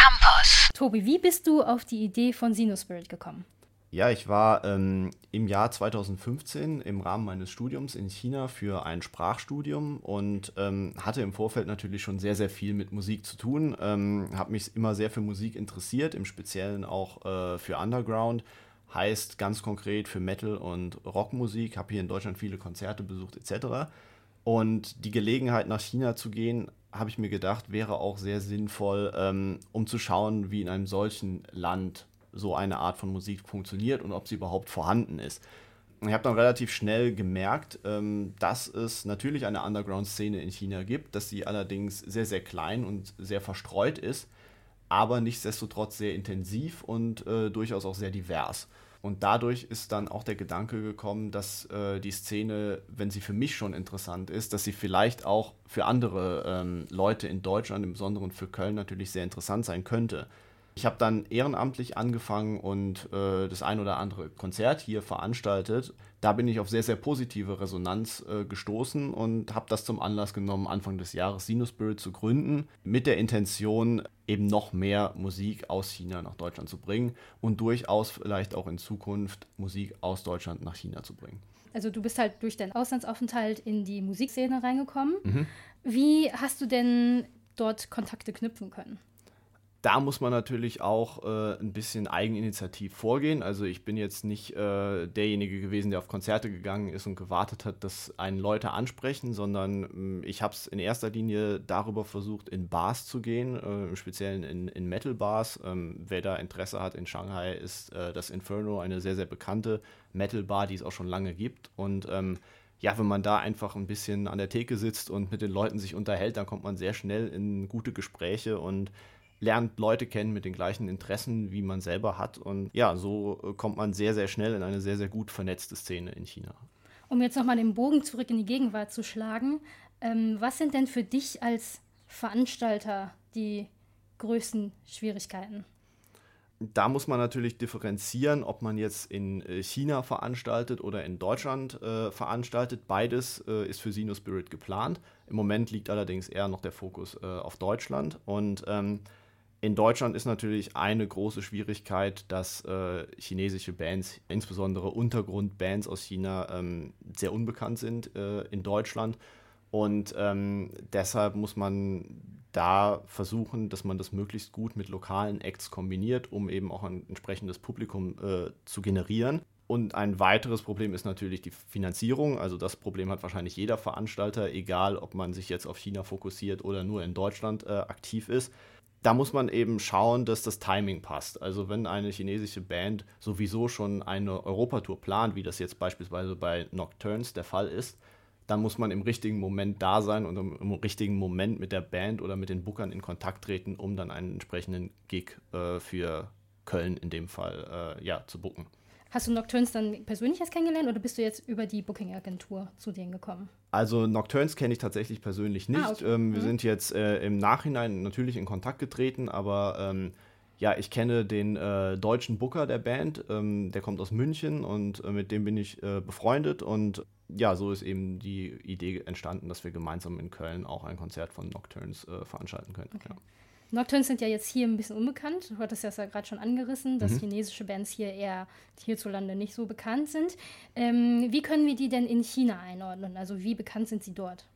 Campus. Tobi, wie bist du auf die Idee von Sinospirit gekommen? Ja, ich war ähm, im Jahr 2015 im Rahmen meines Studiums in China für ein Sprachstudium und ähm, hatte im Vorfeld natürlich schon sehr, sehr viel mit Musik zu tun. Ähm, habe mich immer sehr für Musik interessiert, im Speziellen auch äh, für Underground. Heißt ganz konkret für Metal und Rockmusik. Habe hier in Deutschland viele Konzerte besucht etc. Und die Gelegenheit nach China zu gehen, habe ich mir gedacht, wäre auch sehr sinnvoll, ähm, um zu schauen, wie in einem solchen Land so eine Art von Musik funktioniert und ob sie überhaupt vorhanden ist. Ich habe dann relativ schnell gemerkt, ähm, dass es natürlich eine Underground-Szene in China gibt, dass sie allerdings sehr, sehr klein und sehr verstreut ist, aber nichtsdestotrotz sehr intensiv und äh, durchaus auch sehr divers. Und dadurch ist dann auch der Gedanke gekommen, dass äh, die Szene, wenn sie für mich schon interessant ist, dass sie vielleicht auch für andere ähm, Leute in Deutschland, im Besonderen für Köln, natürlich sehr interessant sein könnte. Ich habe dann ehrenamtlich angefangen und äh, das ein oder andere Konzert hier veranstaltet. Da bin ich auf sehr, sehr positive Resonanz äh, gestoßen und habe das zum Anlass genommen, Anfang des Jahres Sinospirit zu gründen, mit der Intention, eben noch mehr Musik aus China nach Deutschland zu bringen und durchaus vielleicht auch in Zukunft Musik aus Deutschland nach China zu bringen. Also du bist halt durch deinen Auslandsaufenthalt in die Musikszene reingekommen. Mhm. Wie hast du denn dort Kontakte knüpfen können? Da muss man natürlich auch äh, ein bisschen eigeninitiativ vorgehen. Also ich bin jetzt nicht äh, derjenige gewesen, der auf Konzerte gegangen ist und gewartet hat, dass einen Leute ansprechen, sondern äh, ich habe es in erster Linie darüber versucht, in Bars zu gehen, äh, im Speziellen in, in Metal-Bars. Ähm, wer da Interesse hat in Shanghai, ist äh, das Inferno, eine sehr, sehr bekannte Metal-Bar, die es auch schon lange gibt. Und ähm, ja, wenn man da einfach ein bisschen an der Theke sitzt und mit den Leuten sich unterhält, dann kommt man sehr schnell in gute Gespräche und lernt Leute kennen mit den gleichen Interessen, wie man selber hat. Und ja, so äh, kommt man sehr, sehr schnell in eine sehr, sehr gut vernetzte Szene in China. Um jetzt nochmal den Bogen zurück in die Gegenwart zu schlagen, ähm, was sind denn für dich als Veranstalter die größten Schwierigkeiten? Da muss man natürlich differenzieren, ob man jetzt in äh, China veranstaltet oder in Deutschland äh, veranstaltet. Beides äh, ist für Sino Spirit geplant. Im Moment liegt allerdings eher noch der Fokus äh, auf Deutschland. Und ähm, in Deutschland ist natürlich eine große Schwierigkeit, dass äh, chinesische Bands, insbesondere Untergrundbands aus China, ähm, sehr unbekannt sind äh, in Deutschland. Und ähm, deshalb muss man da versuchen, dass man das möglichst gut mit lokalen Acts kombiniert, um eben auch ein entsprechendes Publikum äh, zu generieren. Und ein weiteres Problem ist natürlich die Finanzierung. Also das Problem hat wahrscheinlich jeder Veranstalter, egal ob man sich jetzt auf China fokussiert oder nur in Deutschland äh, aktiv ist da muss man eben schauen, dass das Timing passt. Also wenn eine chinesische Band sowieso schon eine Europatour plant, wie das jetzt beispielsweise bei Nocturnes der Fall ist, dann muss man im richtigen Moment da sein und im, richtigen Moment mit der Band oder mit den Bookern in Kontakt treten, um dann einen entsprechenden Gig äh, für Köln in dem Fall äh, ja, zu booken. Hast du Nocturnes dann persönlich erst kennengelernt oder bist du jetzt über die Booking-Agentur zu denen gekommen? Also Nocturnes kenne ich tatsächlich persönlich nicht. Ah, okay. ähm, wir mhm. sind jetzt äh, im Nachhinein natürlich in Kontakt getreten, aber ähm, ja, ich kenne den äh, deutschen Booker der Band, ähm, der kommt aus München und äh, mit dem bin ich äh, befreundet und ja, so ist eben die Idee entstanden, dass wir gemeinsam in Köln auch ein Konzert von Nocturnes äh, veranstalten können. Okay. Ja. Nocturnes sind ja jetzt hier ein bisschen unbekannt. Du hattest das ja gerade schon angerissen, dass mhm. chinesische Bands hier eher hierzulande nicht so bekannt sind. Ähm, wie können wir die denn in China einordnen? Also wie bekannt sind sie dort?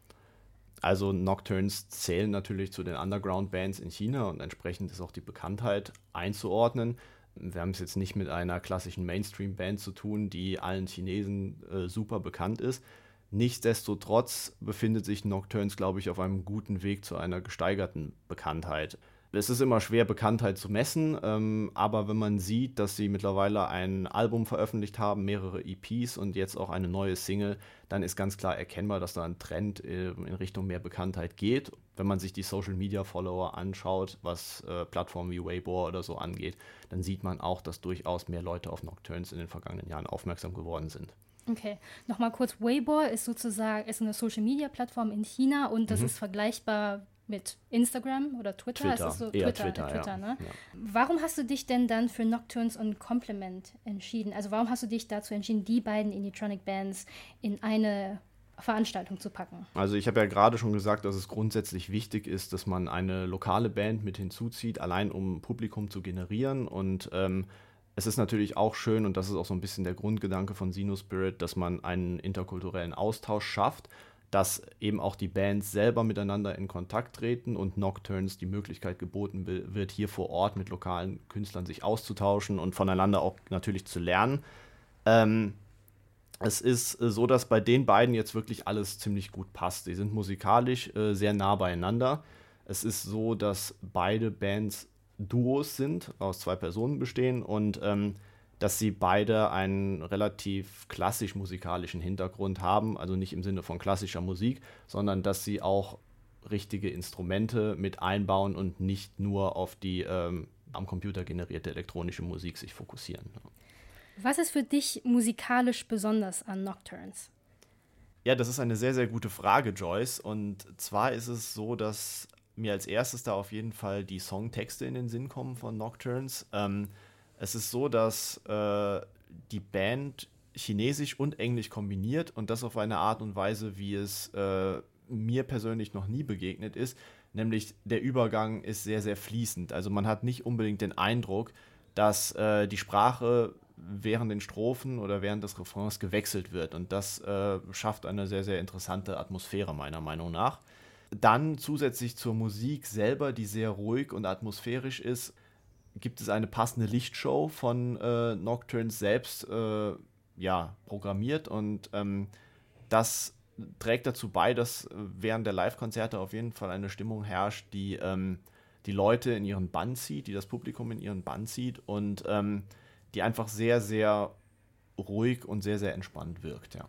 Also Nocturnes zählen natürlich zu den Underground-Bands in China und entsprechend ist auch die Bekanntheit einzuordnen. Wir haben es jetzt nicht mit einer klassischen Mainstream-Band zu tun, die allen Chinesen äh, super bekannt ist. Nichtsdestotrotz befindet sich Nocturnes, glaube ich, auf einem guten Weg zu einer gesteigerten Bekanntheit. Es ist immer schwer, Bekanntheit zu messen, ähm, aber wenn man sieht, dass sie mittlerweile ein Album veröffentlicht haben, mehrere EPs und jetzt auch eine neue Single, dann ist ganz klar erkennbar, dass da ein Trend äh, in Richtung mehr Bekanntheit geht. Wenn man sich die Social Media Follower anschaut, was äh, Plattformen wie Weibo oder so angeht, dann sieht man auch, dass durchaus mehr Leute auf Nocturnes in den vergangenen Jahren aufmerksam geworden sind. Okay, nochmal kurz. Weibo ist sozusagen ist eine Social-Media-Plattform in China und das mhm. ist vergleichbar mit Instagram oder Twitter. Twitter, so Twitter, Twitter, Twitter ja. ne? Ja. Warum hast du dich denn dann für Nocturnes und Complement entschieden? Also warum hast du dich dazu entschieden, die beiden Electronic Bands in eine Veranstaltung zu packen. Also ich habe ja gerade schon gesagt, dass es grundsätzlich wichtig ist, dass man eine lokale Band mit hinzuzieht, allein um Publikum zu generieren. Und ähm, es ist natürlich auch schön, und das ist auch so ein bisschen der Grundgedanke von Sino Spirit, dass man einen interkulturellen Austausch schafft, dass eben auch die Bands selber miteinander in Kontakt treten und Nocturnes die Möglichkeit geboten wird, hier vor Ort mit lokalen Künstlern sich auszutauschen und voneinander auch natürlich zu lernen. Ähm, es ist äh, so, dass bei den beiden jetzt wirklich alles ziemlich gut passt. Die sind musikalisch äh, sehr nah beieinander. Es ist so, dass beide Bands Duos sind, aus zwei Personen bestehen und ähm, dass sie beide einen relativ klassisch musikalischen Hintergrund haben, also nicht im Sinne von klassischer Musik, sondern dass sie auch richtige Instrumente mit einbauen und nicht nur auf die ähm, am Computer generierte elektronische Musik sich fokussieren. Was ist für dich musikalisch besonders an Nocturnes? Ja, das ist eine sehr, sehr gute Frage, Joyce. Und zwar ist es so, dass mir als erstes da auf jeden Fall die Songtexte in den Sinn kommen von Nocturnes. Ähm, es ist so, dass äh, die Band Chinesisch und Englisch kombiniert und das auf eine Art und Weise, wie es äh, mir persönlich noch nie begegnet ist. Nämlich der Übergang ist sehr, sehr fließend. Also man hat nicht unbedingt den Eindruck, dass äh, die Sprache während den Strophen oder während des Refrains gewechselt wird. Und das äh, schafft eine sehr, sehr interessante Atmosphäre, meiner Meinung nach. Dann zusätzlich zur Musik selber, die sehr ruhig und atmosphärisch ist, gibt es eine passende Lichtshow von äh, Nocturnes selbst äh, ja, programmiert. Und ähm, das trägt dazu bei, dass während der Live-Konzerte auf jeden Fall eine Stimmung herrscht, die ähm, die Leute in ihren Bann zieht, die das Publikum in ihren Bann zieht und ähm, die einfach sehr, sehr ruhig und sehr, sehr entspannt wirkt, ja.